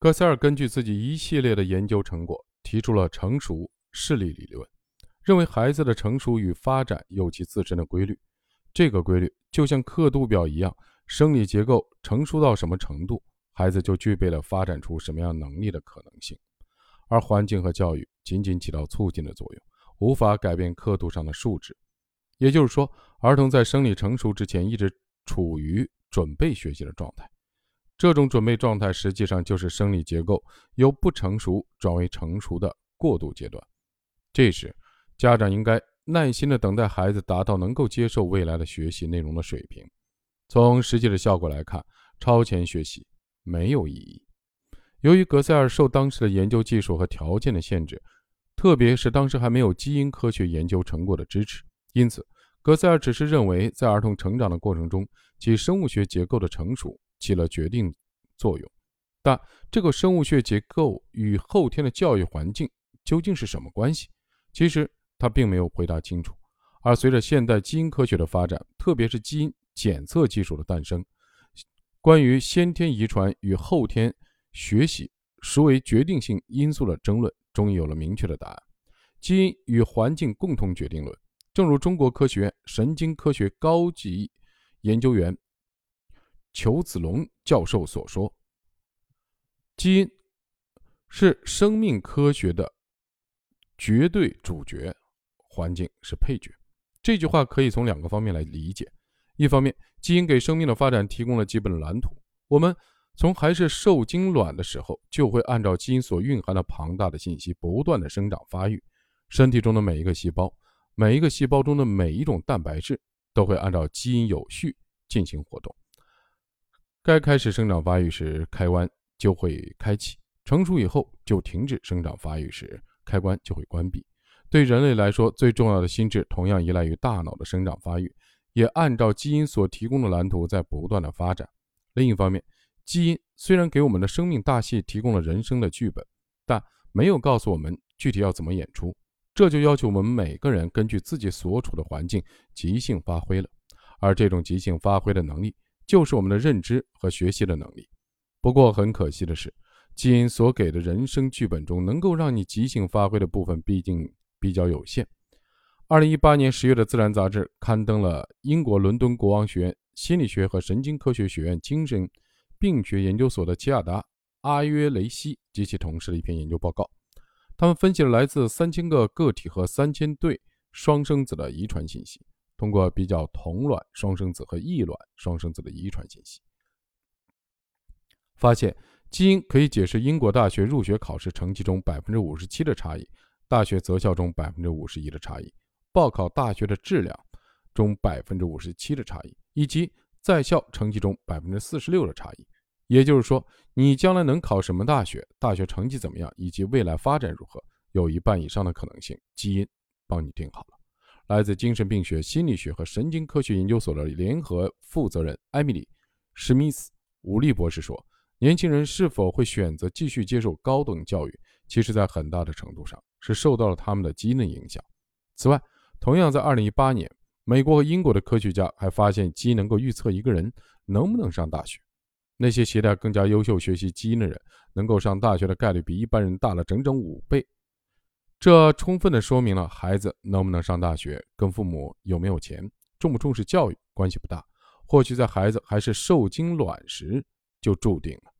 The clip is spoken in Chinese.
戈塞尔根据自己一系列的研究成果，提出了成熟视力理论，认为孩子的成熟与发展有其自身的规律。这个规律就像刻度表一样，生理结构成熟到什么程度，孩子就具备了发展出什么样能力的可能性。而环境和教育仅仅起到促进的作用，无法改变刻度上的数值。也就是说，儿童在生理成熟之前一直处于准备学习的状态。这种准备状态实际上就是生理结构由不成熟转为成熟的过渡阶段。这时，家长应该耐心地等待孩子达到能够接受未来的学习内容的水平。从实际的效果来看，超前学习没有意义。由于格塞尔受当时的研究技术和条件的限制，特别是当时还没有基因科学研究成果的支持，因此，格塞尔只是认为在儿童成长的过程中，其生物学结构的成熟。起了决定作用，但这个生物学结构与后天的教育环境究竟是什么关系？其实他并没有回答清楚。而随着现代基因科学的发展，特别是基因检测技术的诞生，关于先天遗传与后天学习孰为决定性因素的争论终于有了明确的答案：基因与环境共同决定论。正如中国科学院神经科学高级研究员。裘子龙教授所说：“基因是生命科学的绝对主角，环境是配角。”这句话可以从两个方面来理解：一方面，基因给生命的发展提供了基本蓝图。我们从还是受精卵的时候，就会按照基因所蕴含的庞大的信息，不断的生长发育。身体中的每一个细胞，每一个细胞中的每一种蛋白质，都会按照基因有序进行活动。该开始生长发育时，开关就会开启；成熟以后就停止生长发育时，开关就会关闭。对人类来说，最重要的心智同样依赖于大脑的生长发育，也按照基因所提供的蓝图在不断的发展。另一方面，基因虽然给我们的生命大戏提供了人生的剧本，但没有告诉我们具体要怎么演出。这就要求我们每个人根据自己所处的环境即兴发挥了。而这种即兴发挥的能力。就是我们的认知和学习的能力。不过很可惜的是，基因所给的人生剧本中，能够让你即兴发挥的部分毕竟比较有限。二零一八年十月的《自然》杂志刊登了英国伦敦国王学院心理学和神经科学学院精神病学研究所的齐亚达·阿约雷西及其同事的一篇研究报告。他们分析了来自三千个个体和三千对双生子的遗传信息。通过比较同卵双生子和异卵双生子的遗传信息，发现基因可以解释英国大学入学考试成绩中百分之五十七的差异，大学择校中百分之五十一的差异，报考大学的质量中百分之五十七的差异，以及在校成绩中百分之四十六的差异。也就是说，你将来能考什么大学，大学成绩怎么样，以及未来发展如何，有一半以上的可能性，基因帮你定好了。来自精神病学、心理学和神经科学研究所的联合负责人艾米丽·史密斯·伍利博士说：“年轻人是否会选择继续接受高等教育，其实在很大的程度上是受到了他们的基因的影响。此外，同样在2018年，美国和英国的科学家还发现，基因能够预测一个人能不能上大学。那些携带更加优秀学习基因的人，能够上大学的概率比一般人大了整整五倍。”这充分的说明了孩子能不能上大学跟父母有没有钱、重不重视教育关系不大，或许在孩子还是受精卵时就注定了。